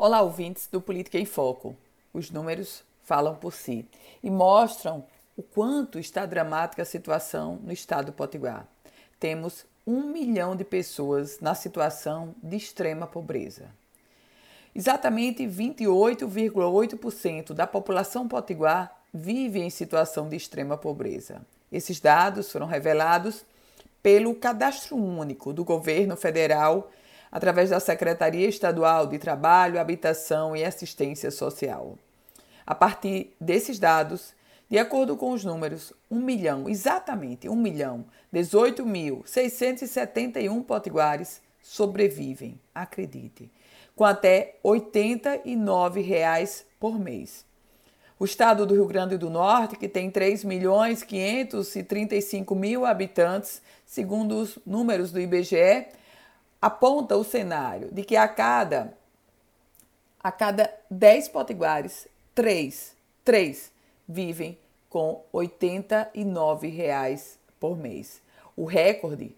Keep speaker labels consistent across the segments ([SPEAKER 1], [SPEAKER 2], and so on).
[SPEAKER 1] Olá, ouvintes do Política em Foco. Os números falam por si e mostram o quanto está dramática a situação no estado do Potiguar. Temos um milhão de pessoas na situação de extrema pobreza. Exatamente 28,8% da população potiguar vive em situação de extrema pobreza. Esses dados foram revelados pelo Cadastro Único do Governo Federal através da Secretaria Estadual de Trabalho, Habitação e Assistência Social. A partir desses dados, de acordo com os números, 1 milhão, exatamente 1 milhão, 18.671 potiguares sobrevivem, acredite, com até 89 reais por mês. O estado do Rio Grande do Norte, que tem 3 milhões 535 mil habitantes, segundo os números do IBGE, aponta o cenário de que a cada a cada 10 potiguares, 3, 3 vivem com 89 reais por mês. O recorde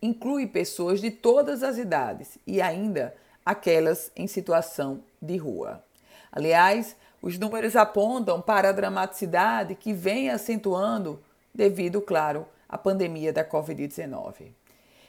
[SPEAKER 1] inclui pessoas de todas as idades e ainda aquelas em situação de rua. Aliás, os números apontam para a dramaticidade que vem acentuando devido, claro, à pandemia da Covid-19.